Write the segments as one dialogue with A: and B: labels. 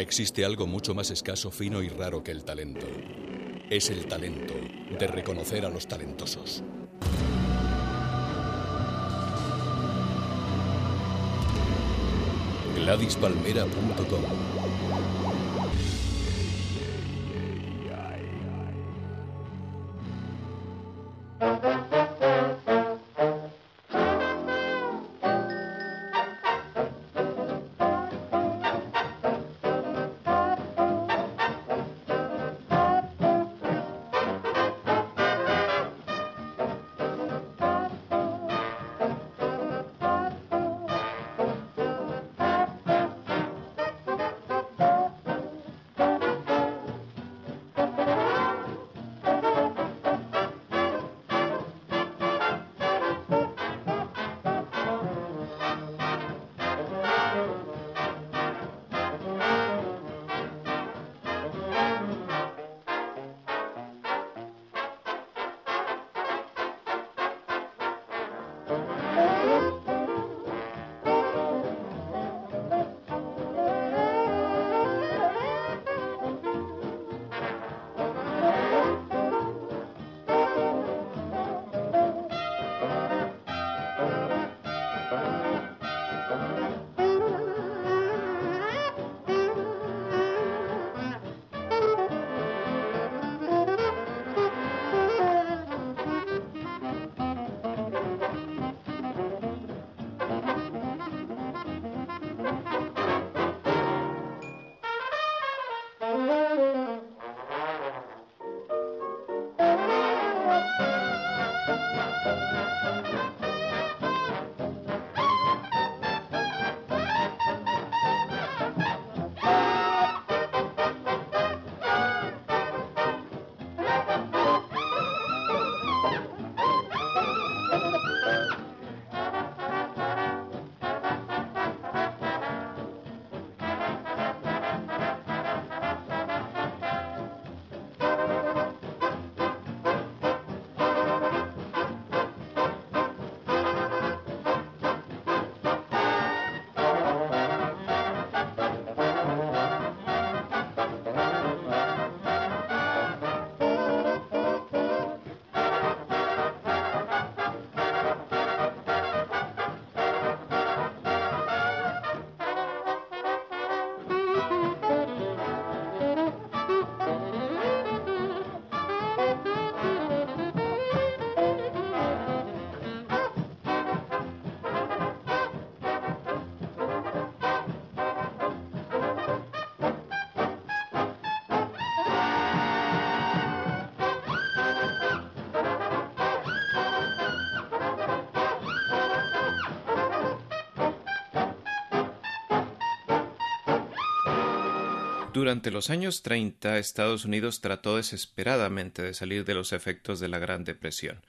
A: Existe algo mucho más escaso, fino y raro que el talento. Es el talento de reconocer a los talentosos. GladysPalmera.com
B: Durante los años 30, Estados Unidos trató desesperadamente de salir de los efectos de la Gran Depresión.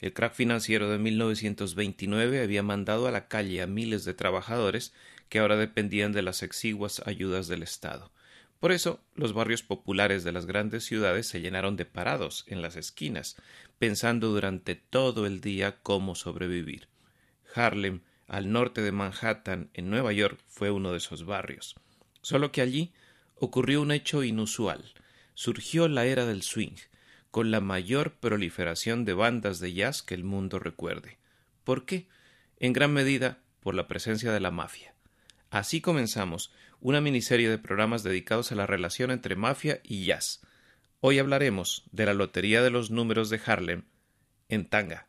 B: El crack financiero de 1929 había mandado a la calle a miles de trabajadores que ahora dependían de las exiguas ayudas del Estado. Por eso, los barrios populares de las grandes ciudades se llenaron de parados en las esquinas, pensando durante todo el día cómo sobrevivir. Harlem, al norte de Manhattan, en Nueva York, fue uno de esos barrios. Solo que allí ocurrió un hecho inusual. Surgió la era del swing, con la mayor proliferación de bandas de jazz que el mundo recuerde. ¿Por qué? En gran medida por la presencia de la mafia. Así comenzamos una miniserie de programas dedicados a la relación entre mafia y jazz. Hoy hablaremos de la Lotería de los Números de Harlem en tanga.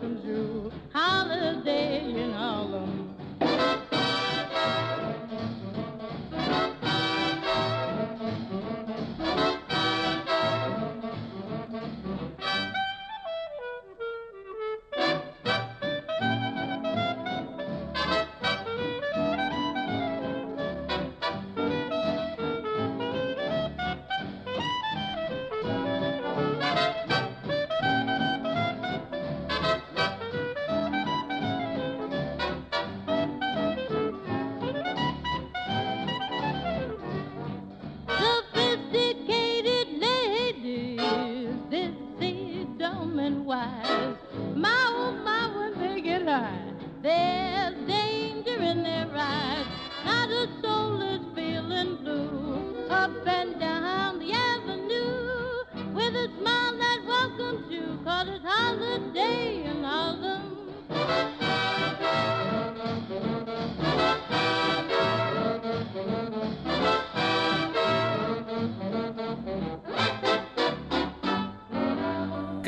C: Welcomes you.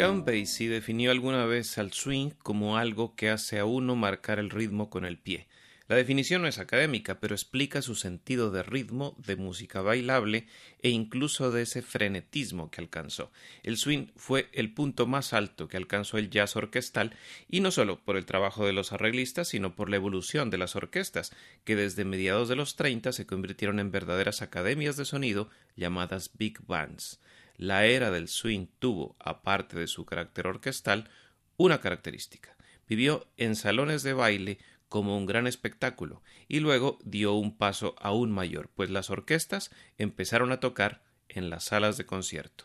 B: Count Basie definió alguna vez al swing como algo que hace a uno marcar el ritmo con el pie. La definición no es académica, pero explica su sentido de ritmo, de música bailable e incluso de ese frenetismo que alcanzó. El swing fue el punto más alto que alcanzó el jazz orquestal y no solo por el trabajo de los arreglistas, sino por la evolución de las orquestas, que desde mediados de los 30 se convirtieron en verdaderas academias de sonido llamadas big bands la era del swing tuvo, aparte de su carácter orquestal, una característica. Vivió en salones de baile como un gran espectáculo y luego dio un paso aún mayor, pues las orquestas empezaron a tocar en las salas de concierto.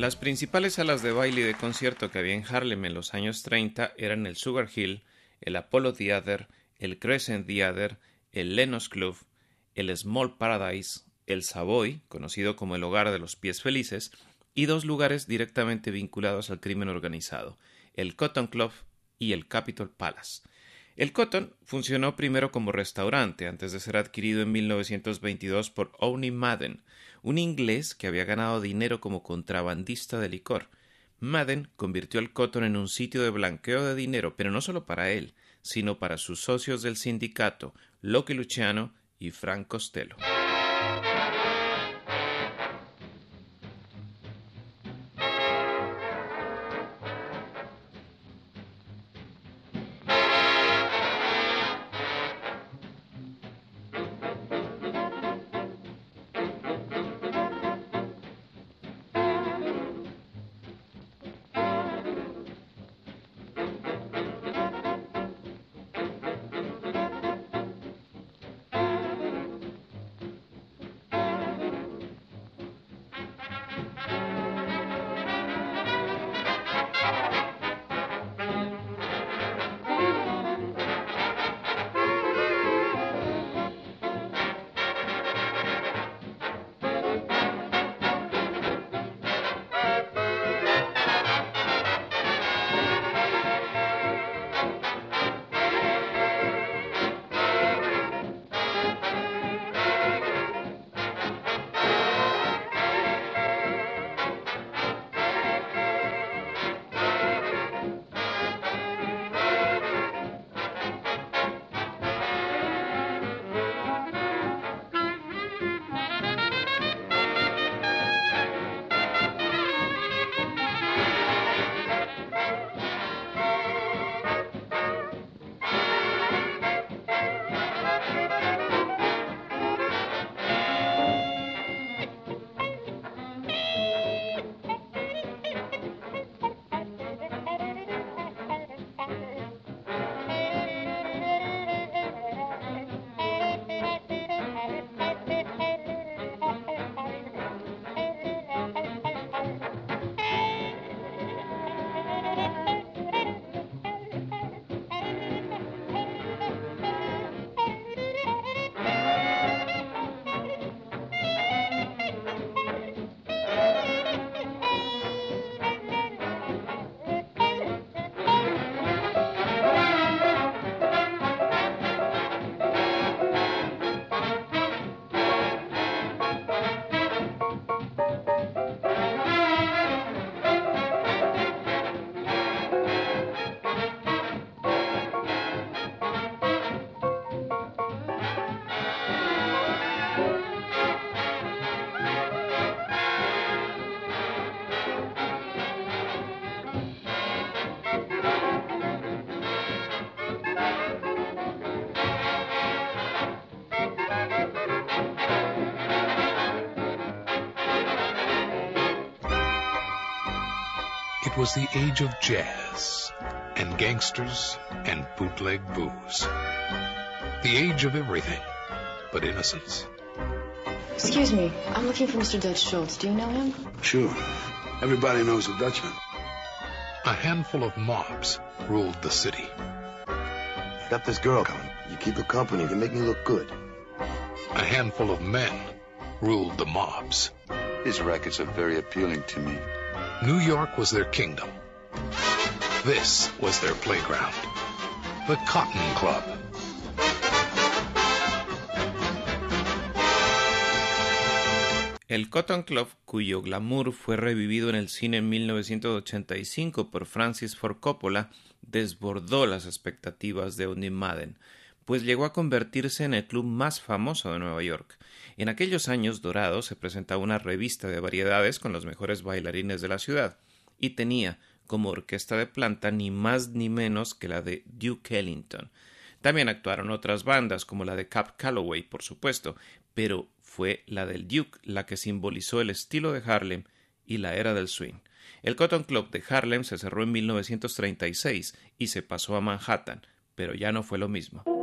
B: Las principales salas de baile y de concierto que había en Harlem en los años 30 eran el Sugar Hill, el Apollo Theater, el Crescent Theater, el Lenos Club, el Small Paradise, el Savoy, conocido como el hogar de los pies felices, y dos lugares directamente vinculados al crimen organizado, el Cotton Club y el Capitol Palace. El Cotton funcionó primero como restaurante antes de ser adquirido en 1922 por Owney Madden, un inglés que había ganado dinero como contrabandista de licor. Madden convirtió el Cotton en un sitio de blanqueo de dinero, pero no solo para él, sino para sus socios del sindicato, Loki Luciano y Frank Costello.
D: Was the age of jazz and gangsters and bootleg booze. The age of everything but innocence.
E: Excuse me, I'm looking for Mr. Dutch Schultz. Do you know him?
F: Sure. Everybody knows a Dutchman.
D: A handful of mobs ruled the city.
F: I got this girl coming. You keep her company, you make me look good.
D: A handful of men ruled the mobs.
F: His rackets are very appealing to me.
D: New York was their kingdom. This was their playground. The Cotton Club.
B: El Cotton Club, cuyo glamour fue revivido en el cine en 1985 por Francis Ford Coppola, desbordó las expectativas de Odin Madden, pues llegó a convertirse en el club más famoso de Nueva York. En aquellos años dorados se presentaba una revista de variedades con los mejores bailarines de la ciudad, y tenía como orquesta de planta ni más ni menos que la de Duke Ellington. También actuaron otras bandas como la de Cap Calloway, por supuesto, pero fue la del Duke la que simbolizó el estilo de Harlem y la era del swing. El Cotton Club de Harlem se cerró en 1936 y se pasó a Manhattan, pero ya no fue lo mismo.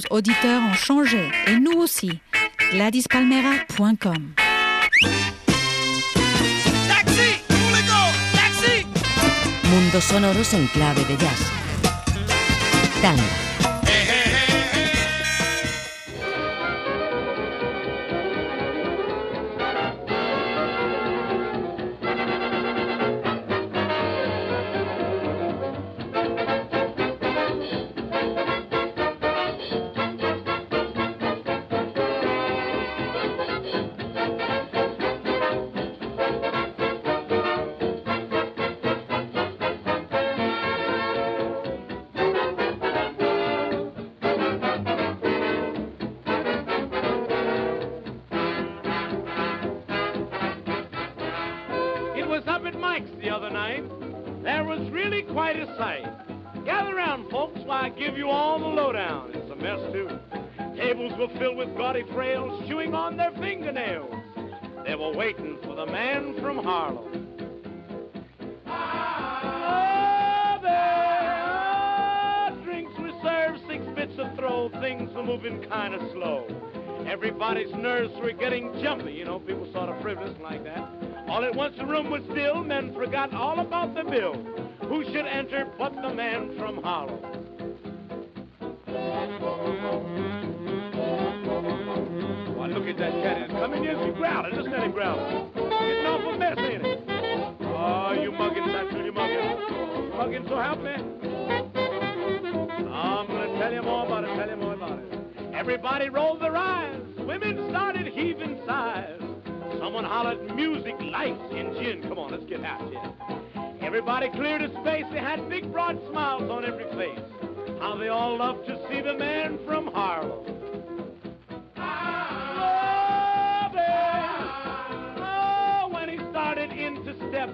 G: Nos auditeurs ont changé, et nous aussi. GladysPalmera.com
H: Mundos sonoros en clave de jazz. Tanga.
I: Things were moving kind of slow. Everybody's nerves were getting jumpy. You know, people sort of frivolous like that. All at once the room was still. Men forgot all about the bill. Who should enter but the man from Harlem? Why, look at that cat. It's coming in. He's growling. Listen at him growling. Getting off a mess, ain't it? Oh, you mugging, Satchel, you mugging. Mugging, so help me. I'm going to tell you more about Everybody rolled their eyes. Women started heaving sighs. Someone hollered, music, lights, and gin. Come on, let's get out here. Everybody cleared a space. They had big, broad smiles on every face. How they all loved to see the man from Harlem. Oh, when he started into step,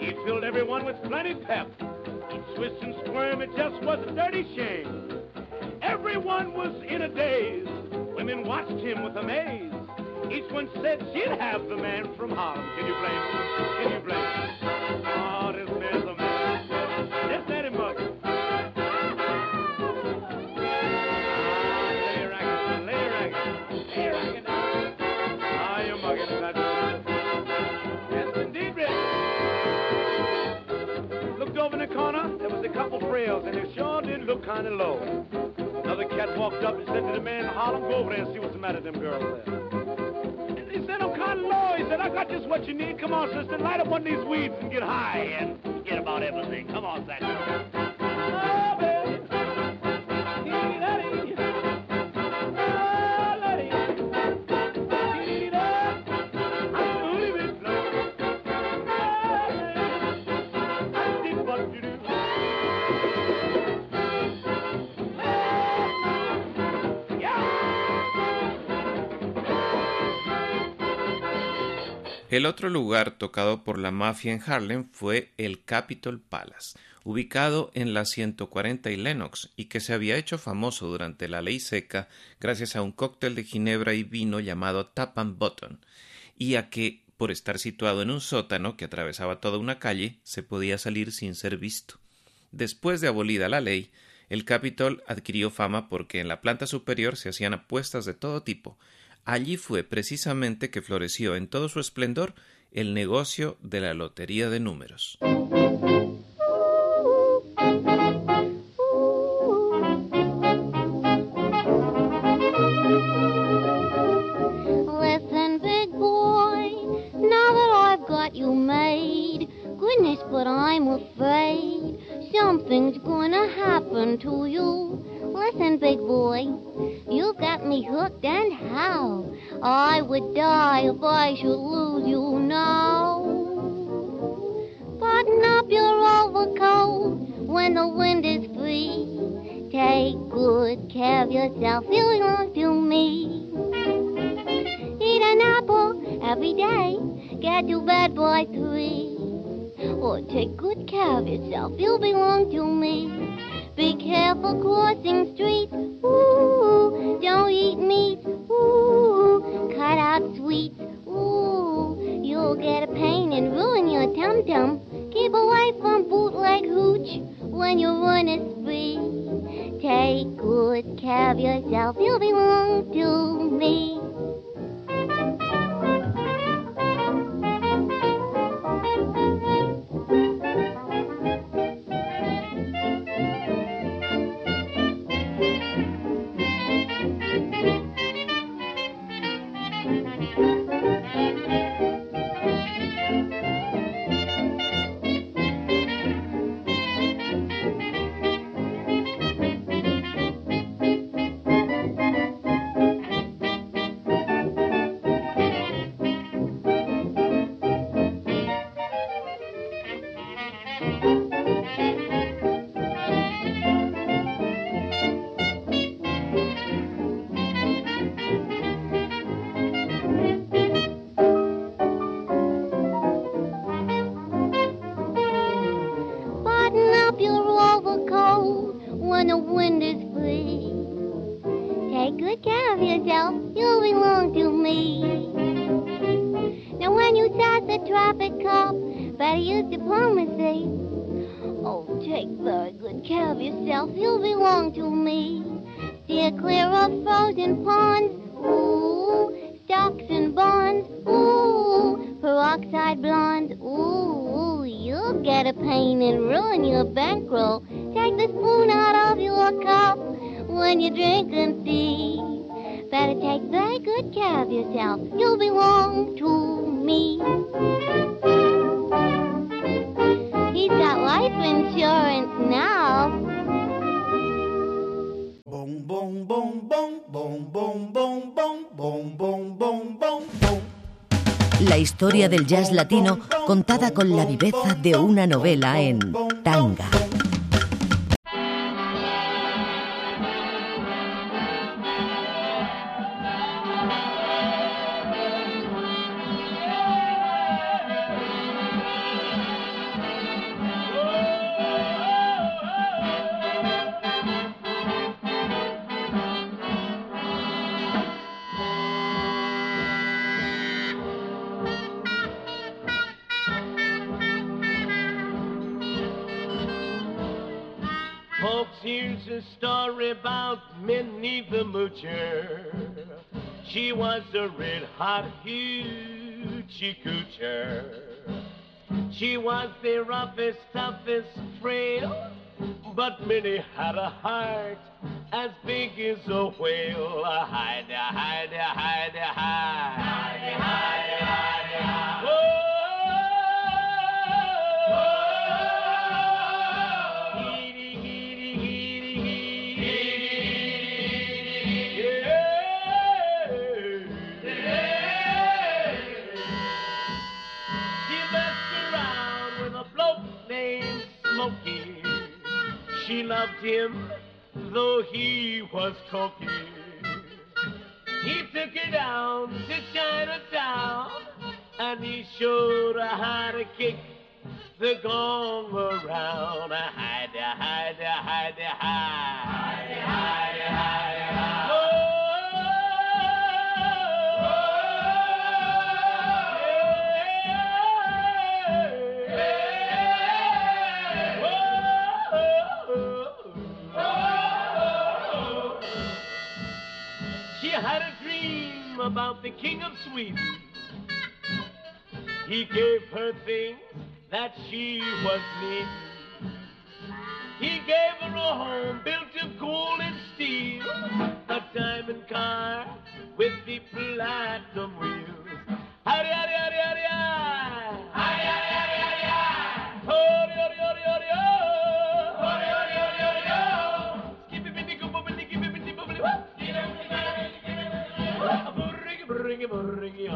I: he filled everyone with plenty pep. Each twist and squirm, it just was a dirty shame. Everyone was in a daze. Women watched him with amaze. Each one said she'd have the man from Harlem. Can you blame him? Can you blame? Oh, this man's a man. Just let him indeed, Rich. Looked over in the corner, there was a couple frails, and they sure did look kind of low. Another cat walked up and said to the man in Harlem, go over there and see what's the matter with them girls there. He said, I'm kind of low. He said, I got just what you need. Come on, sister, light up one of these weeds and get high and forget about everything. Come on, Satchel.
B: El otro lugar tocado por la mafia en Harlem fue el Capitol Palace, ubicado en la 140 y Lenox, y que se había hecho famoso durante la ley seca gracias a un cóctel de ginebra y vino llamado Tap and Button, y a que, por estar situado en un sótano que atravesaba toda una calle, se podía salir sin ser visto. Después de abolida la ley, el Capitol adquirió fama porque en la planta superior se hacían apuestas de todo tipo, Allí fue precisamente que floreció en todo su esplendor el negocio de la lotería de números.
J: Listen, big boy, now that I've got you made, goodness, but I'm afraid something's gonna happen to you. Listen, big boy, you've got me hooked and how? I would die if I should lose you now. Button up your overcoat when the wind is free. Take good care of yourself, you belong to me. Eat an apple every day, get to bed by three. Or take good care of yourself, you belong to me. Be careful crossing streets. Ooh, don't eat meat. Ooh, cut out sweets. Ooh, you'll get a pain and ruin your tum tum. Keep away from bootleg hooch when you run a spree. Take good care of yourself. You belong to me.
H: La historia del jazz latino contada con la viveza de una novela en tanga.
K: A red hot hoochie. She was the roughest, toughest frail, but Minnie had a heart as big as a whale. Hide, hide, hide. Hide, hide, hide, She loved him, though he was cocky. He took her down to Chinatown, and he showed her how to kick the gong around. Hide, hide, hide, hide. Hide, hide, hide, about the king of Sweden. He gave her things that she was needing. He gave her a home built of gold and steel, a diamond car with the platinum wheels. He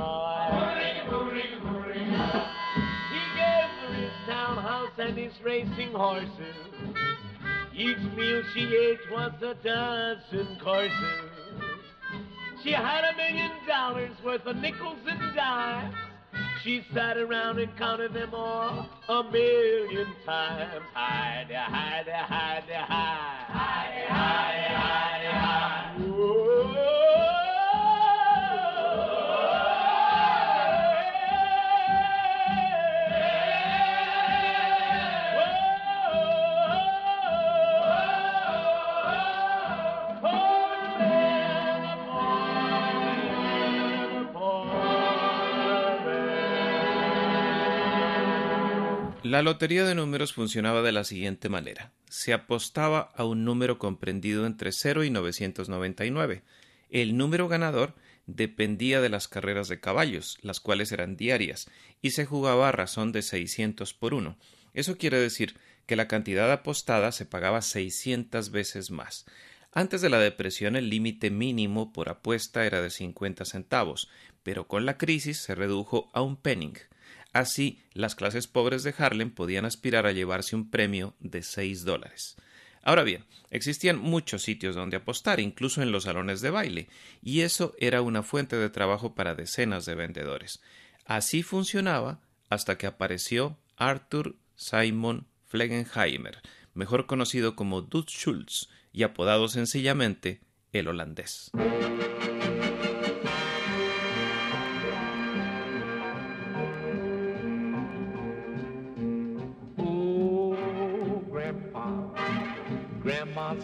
K: gave her his townhouse and his racing horses. Each meal she ate was a dozen courses. She had a million dollars worth of nickels and dimes. She sat around and counted them all a million times. Hide, hide, hide, hide. Hide, hide, hide, hide.
B: La lotería de números funcionaba de la siguiente manera. Se apostaba a un número comprendido entre 0 y 999. El número ganador dependía de las carreras de caballos, las cuales eran diarias, y se jugaba a razón de 600 por uno. Eso quiere decir que la cantidad apostada se pagaba 600 veces más. Antes de la depresión el límite mínimo por apuesta era de 50 centavos, pero con la crisis se redujo a un penning. Así, las clases pobres de Harlem podían aspirar a llevarse un premio de 6 dólares. Ahora bien, existían muchos sitios donde apostar, incluso en los salones de baile, y eso era una fuente de trabajo para decenas de vendedores. Así funcionaba hasta que apareció Arthur Simon Flegenheimer, mejor conocido como Dutch Schultz y apodado sencillamente El holandés.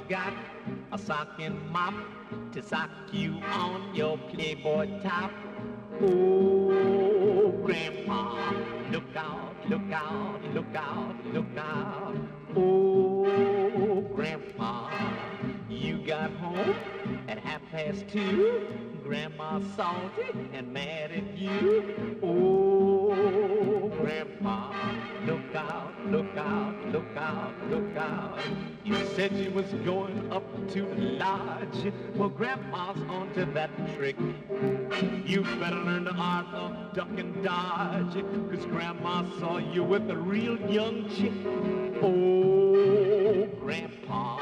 L: Got a socking mop to sock you on your Playboy top. Oh, Grandpa, look out, look out, look out, look out. Oh, Grandpa, you got home at half past two. Grandma's salty and mad at you. Oh, Grandpa, look out, look out, look out, look out. You said you was going up to lodge. Well, Grandma's onto that trick. You better learn the art of duck and dodge. Cause Grandma saw you with a real young chick. Oh, Grandpa,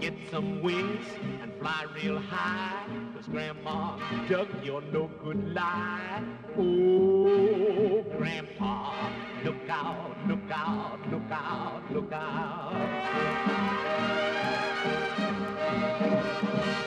L: get some wings and fly real high. Cause Grandma dug your no good lie. Oh, Grandpa, look out, look out, look out, look You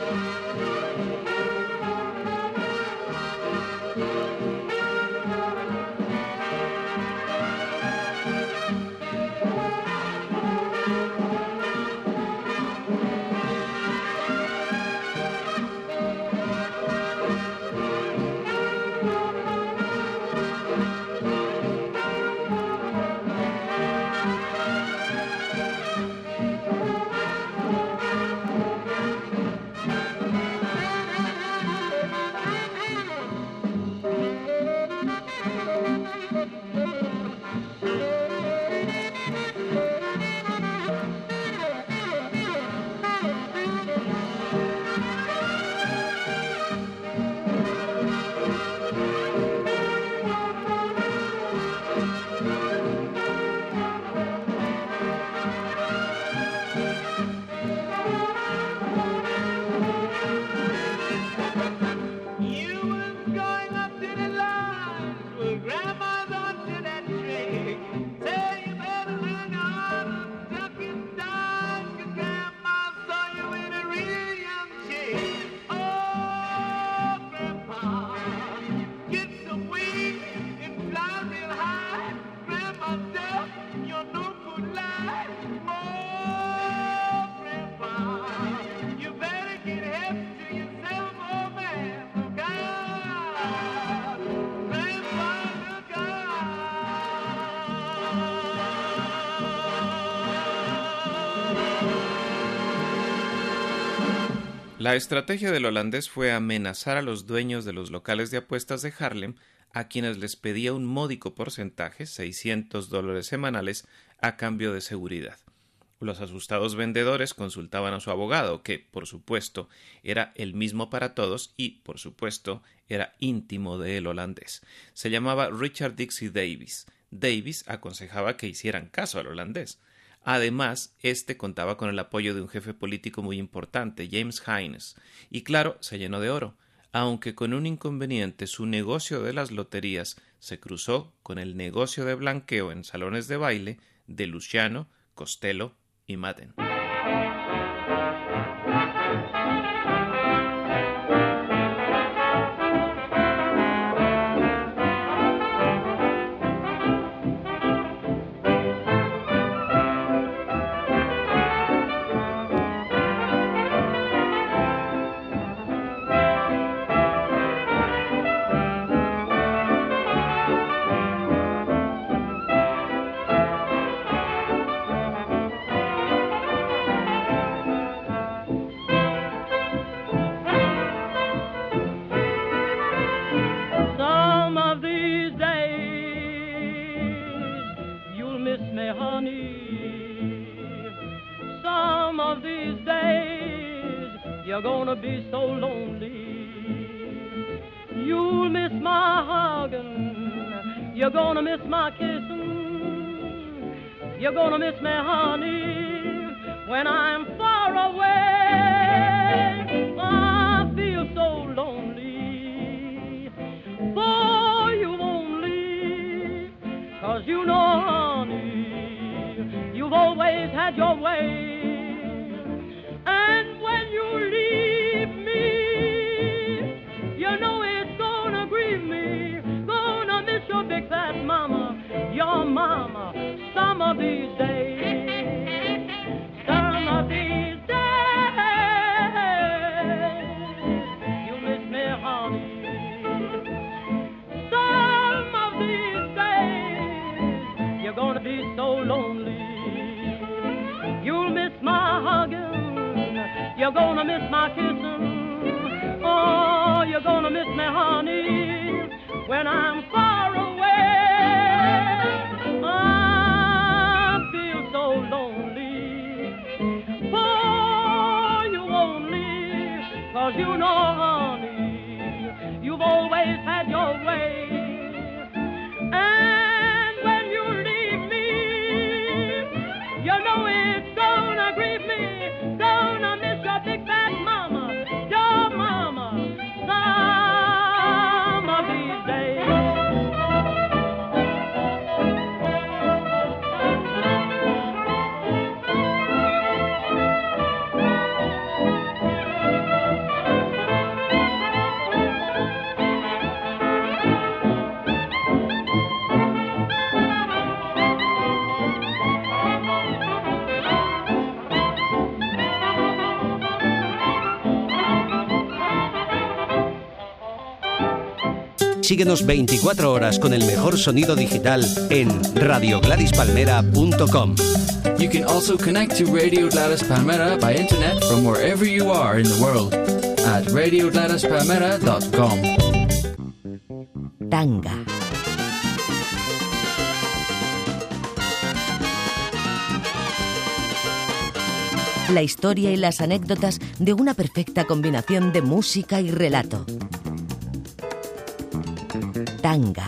B: La estrategia del holandés fue amenazar a los dueños de los locales de apuestas de Harlem, a quienes les pedía un módico porcentaje, 600 dólares semanales, a cambio de seguridad. Los asustados vendedores consultaban a su abogado, que, por supuesto, era el mismo para todos y, por supuesto, era íntimo del holandés. Se llamaba Richard Dixie Davis. Davis aconsejaba que hicieran caso al holandés. Además, este contaba con el apoyo de un jefe político muy importante, James Haynes, y claro, se llenó de oro, aunque con un inconveniente su negocio de las loterías se cruzó con el negocio de blanqueo en salones de baile de Luciano, Costello y Madden.
M: Síguenos 24 horas con el mejor sonido digital en radiogladispalmera.com.
N: You can also connect to Radio Gladys Palmera by internet from wherever you are in the world at radiogladyspalmera.com.
O: Tanga. La historia y las anécdotas de una perfecta combinación de música y relato. Tanga.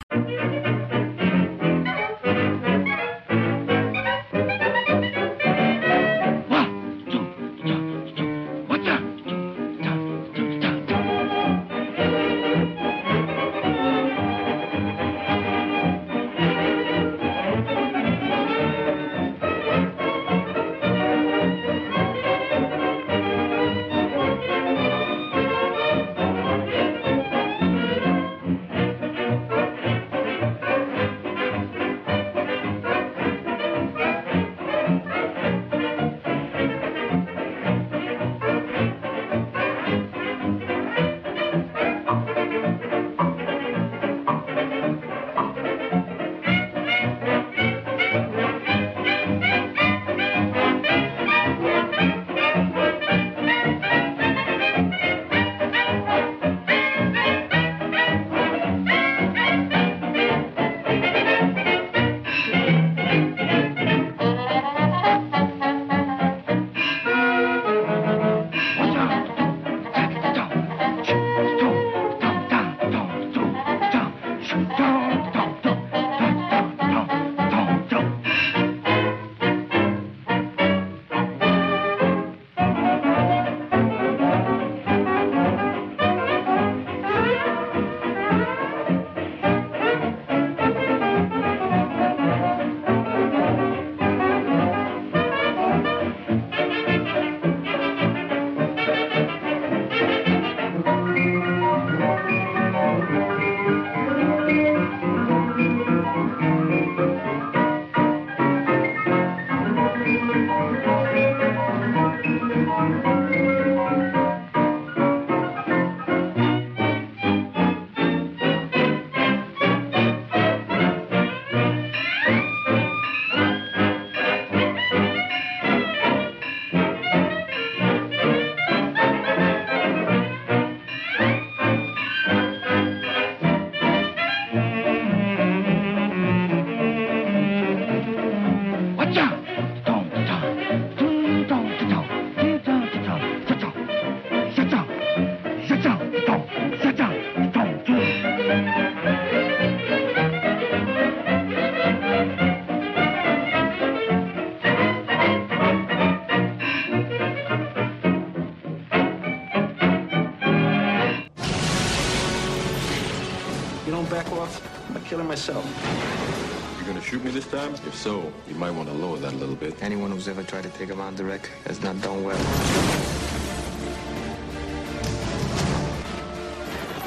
P: If so, you might want to lower that a little bit.
Q: Anyone who's ever tried to take him on direct has not done well.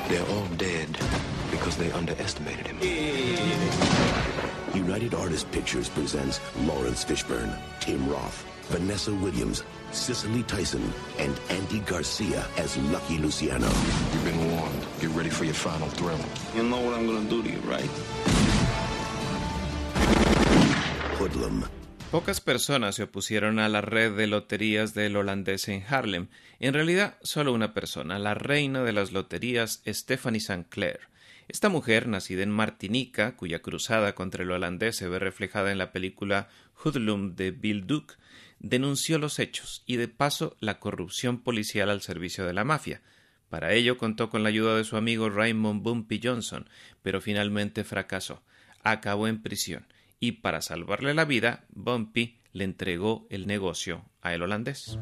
R: They're all dead because they underestimated him.
S: United Artists Pictures presents Laurence Fishburne, Tim Roth, Vanessa Williams, Cicely Tyson, and Andy Garcia as Lucky Luciano.
P: You've been warned. Get ready for your final thrill.
Q: You know what I'm gonna do to you, right?
B: Pocas personas se opusieron a la red de loterías del holandés en Harlem. En realidad, solo una persona, la reina de las loterías, Stephanie St. Clair. Esta mujer, nacida en Martinica, cuya cruzada contra el holandés se ve reflejada en la película Hoodlum de Bill Duke, denunció los hechos y de paso la corrupción policial al servicio de la mafia. Para ello contó con la ayuda de su amigo Raymond Bumpy Johnson, pero finalmente fracasó. Acabó en prisión y para salvarle la vida, Bumpy le entregó el negocio a el holandés.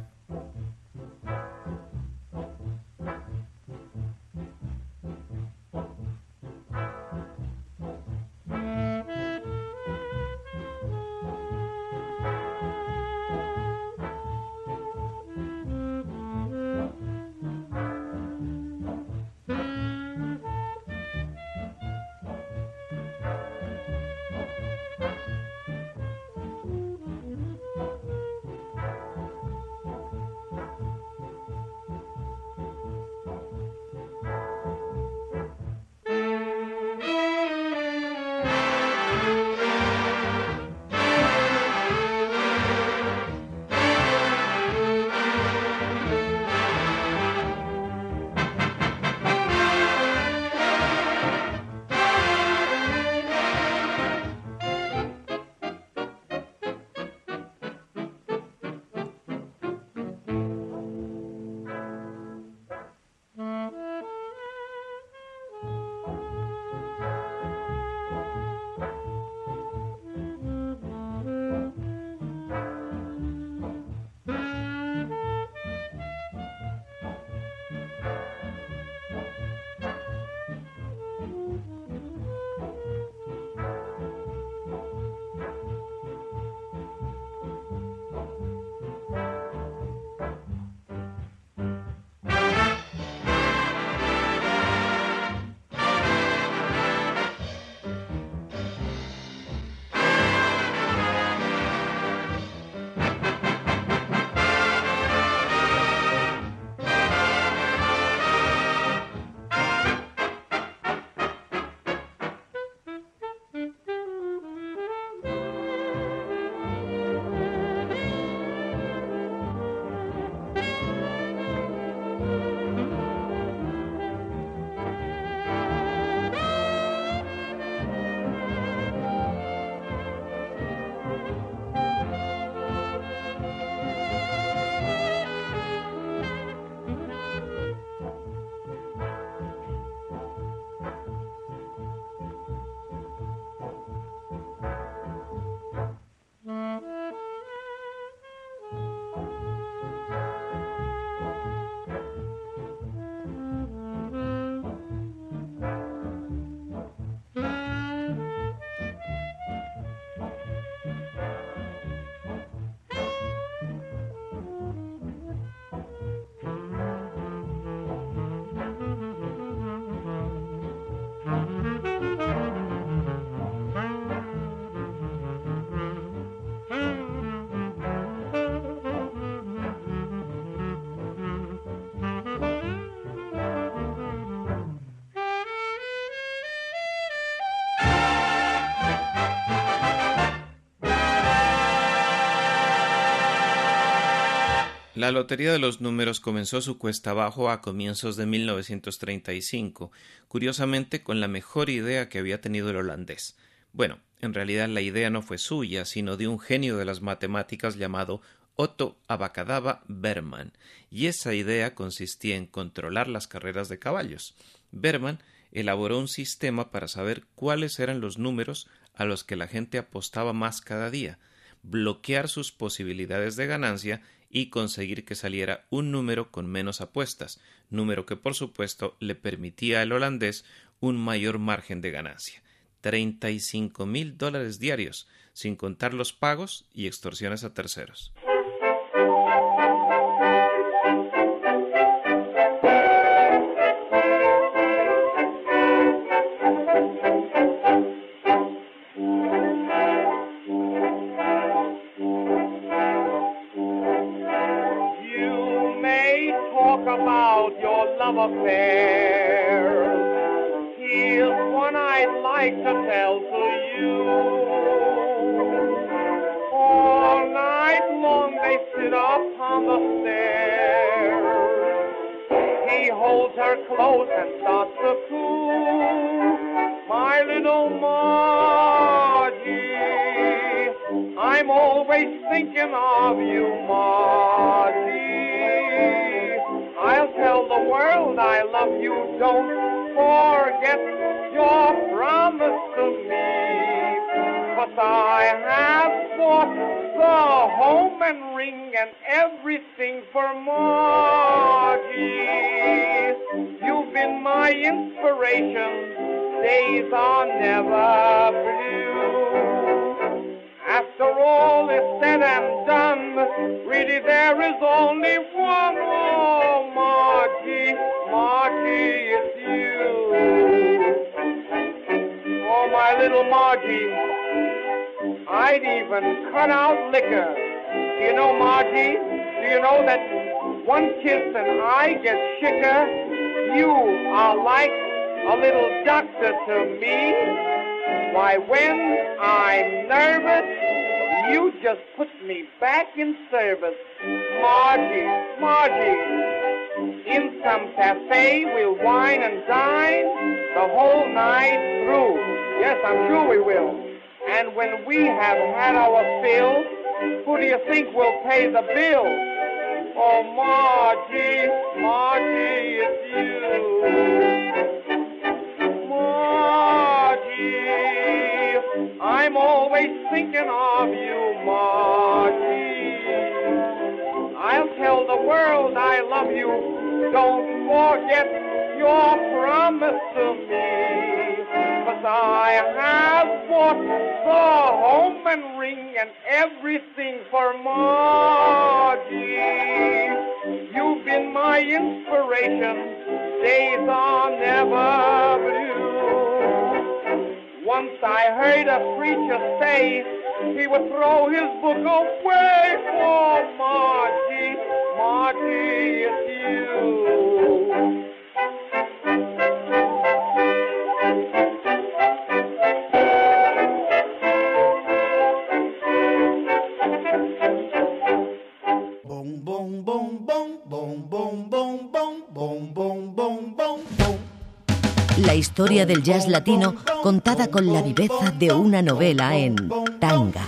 B: La Lotería de los Números comenzó su cuesta abajo a comienzos de 1935, curiosamente con la mejor idea que había tenido el holandés. Bueno, en realidad la idea no fue suya, sino de un genio de las matemáticas llamado Otto Abacadaba Berman, y esa idea consistía en controlar las carreras de caballos. Berman elaboró un sistema para saber cuáles eran los números a los que la gente apostaba más cada día, bloquear sus posibilidades de ganancia y conseguir que saliera un número con menos apuestas, número que por supuesto le permitía al holandés un mayor margen de ganancia. 35 mil dólares diarios, sin contar los pagos y extorsiones a terceros.
T: Don't I'd cut out liquor. Do you know, Margie? Do you know that one kiss and I get shicker? You are like a little doctor to me. Why, when I'm nervous, you just put me back in service. Margie, Margie, in some cafe we'll wine and dine the whole night through. Yes, I'm sure we will. And when we have had our fill, who do you think will pay the bill? Oh, Margie, Margie, it's you. Margie, I'm always thinking of you, Margie. I'll tell the world I love you. Don't forget your promise to me. I have bought the home and ring and everything for Margie. You've been my inspiration. Days are never blue. Once I heard a preacher say he would throw his book away for Margie. Margie, it's you.
H: La historia del jazz latino contada con la viveza de una novela en tanga.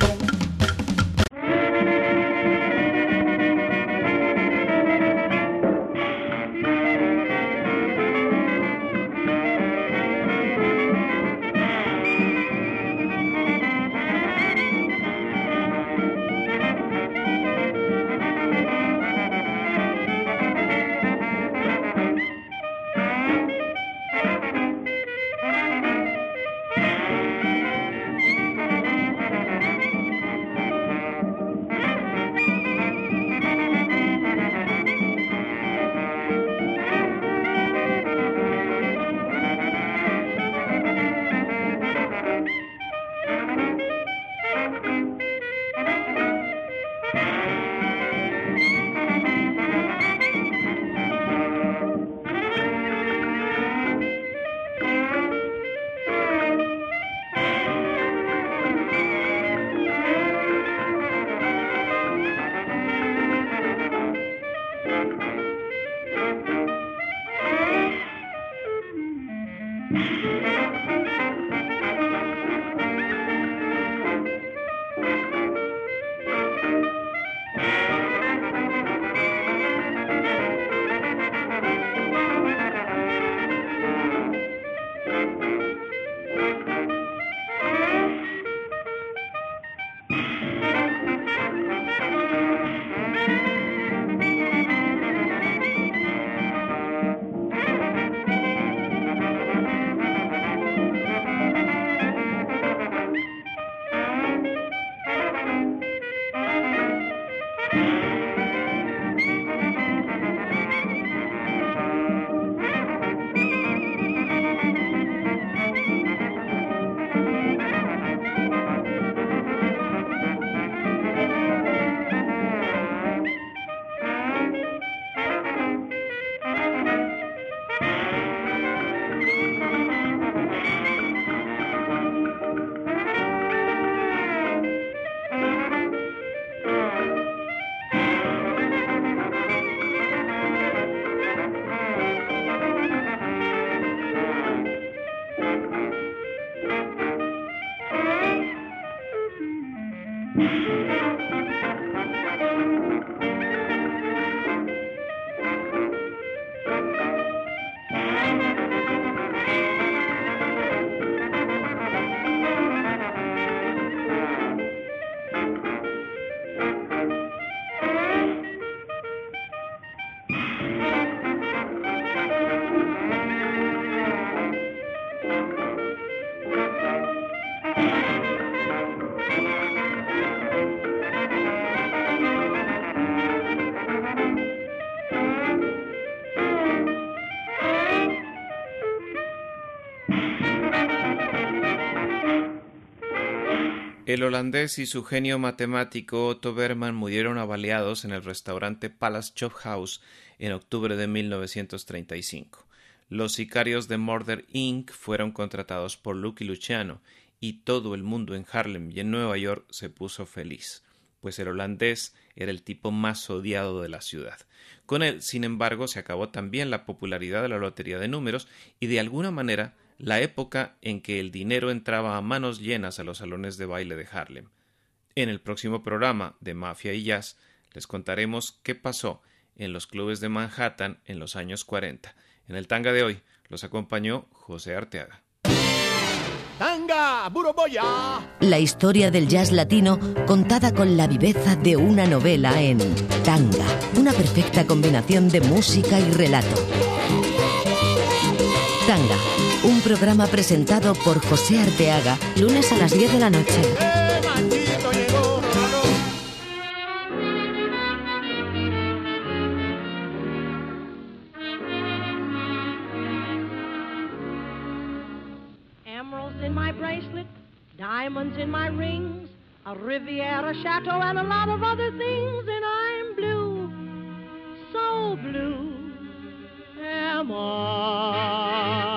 B: El holandés y su genio matemático Otto Berman murieron avaliados en el restaurante Palace Chop House en octubre de 1935. Los sicarios de Murder Inc. fueron contratados por Lucky Luciano y todo el mundo en Harlem y en Nueva York se puso feliz, pues el holandés era el tipo más odiado de la ciudad. Con él, sin embargo, se acabó también la popularidad de la lotería de números y de alguna manera la época en que el dinero entraba a manos llenas a los salones de baile de Harlem. En el próximo programa de Mafia y Jazz les contaremos qué pasó en los clubes de Manhattan en los años 40. En el tanga de hoy los acompañó José Arteaga.
U: ¡Tanga! ¡Buroboya!
H: La historia del jazz latino contada con la viveza de una novela en Tanga, una perfecta combinación de música y relato. Tanga, programa presentado por José Arteaga, lunes a las 10 de la noche.
V: Emeralds in my bracelet, diamonds in my rings, a Riviera chateau, and a lot of other things, and I'm blue, so blue am I.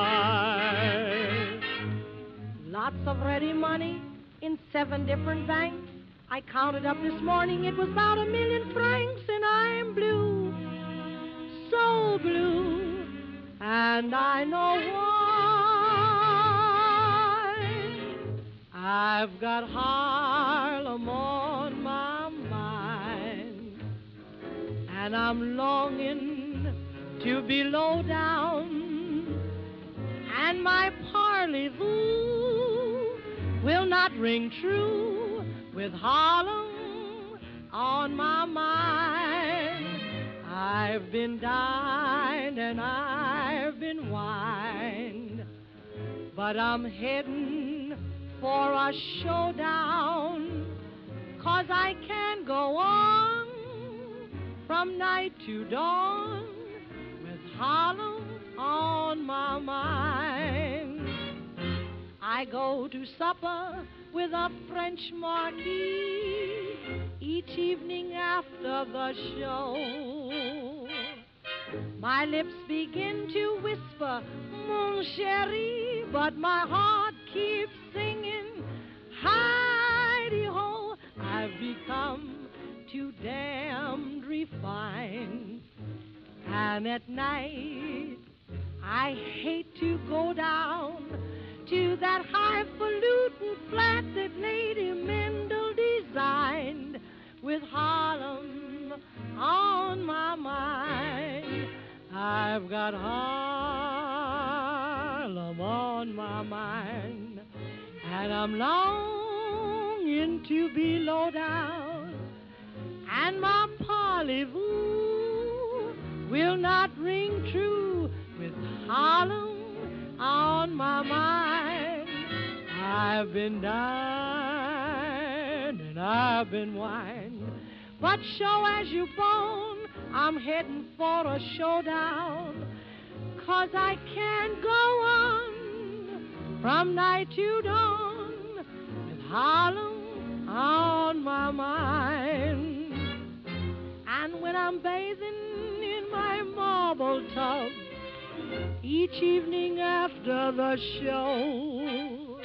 V: Lots of ready money in seven different banks. I counted up this morning, it was about a million francs, and I'm blue, so blue, and I know why. I've got Harlem on my mind, and I'm longing to be low down, and my parlez-vous will not ring true with Harlem on my mind. I've been dined and I've been wined, but I'm heading for a showdown, cause I can't go on from night to dawn with Harlem on my mind. I go to supper with a French marquis each evening after the show. My lips begin to whisper, Mon chéri, but my heart keeps singing, Heidi ho. I've become too damned refined. And at night, I hate to go down to that highfalutin flat that Lady Mendl designed with Harlem on my mind. I've got Harlem on my mind, and I'm longing to be low down, and my parlez-vous will not ring true with Harlem on my mind. I've been dined and I've been wined, but show as you bone, I'm heading for a showdown. Cause I can't go on from night to dawn with Harlem on my mind. And when I'm bathing in my marble tub each evening after the show,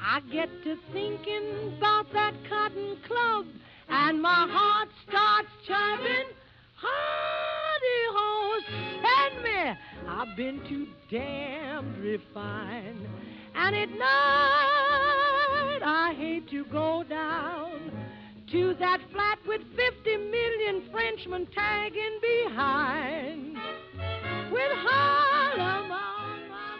V: I get to thinking about that cotton club and my heart starts chirping. Hardy ho, send me I've been too damned refined. And at night, I hate to go down to that flat with 50 million Frenchmen tagging behind with Harlem.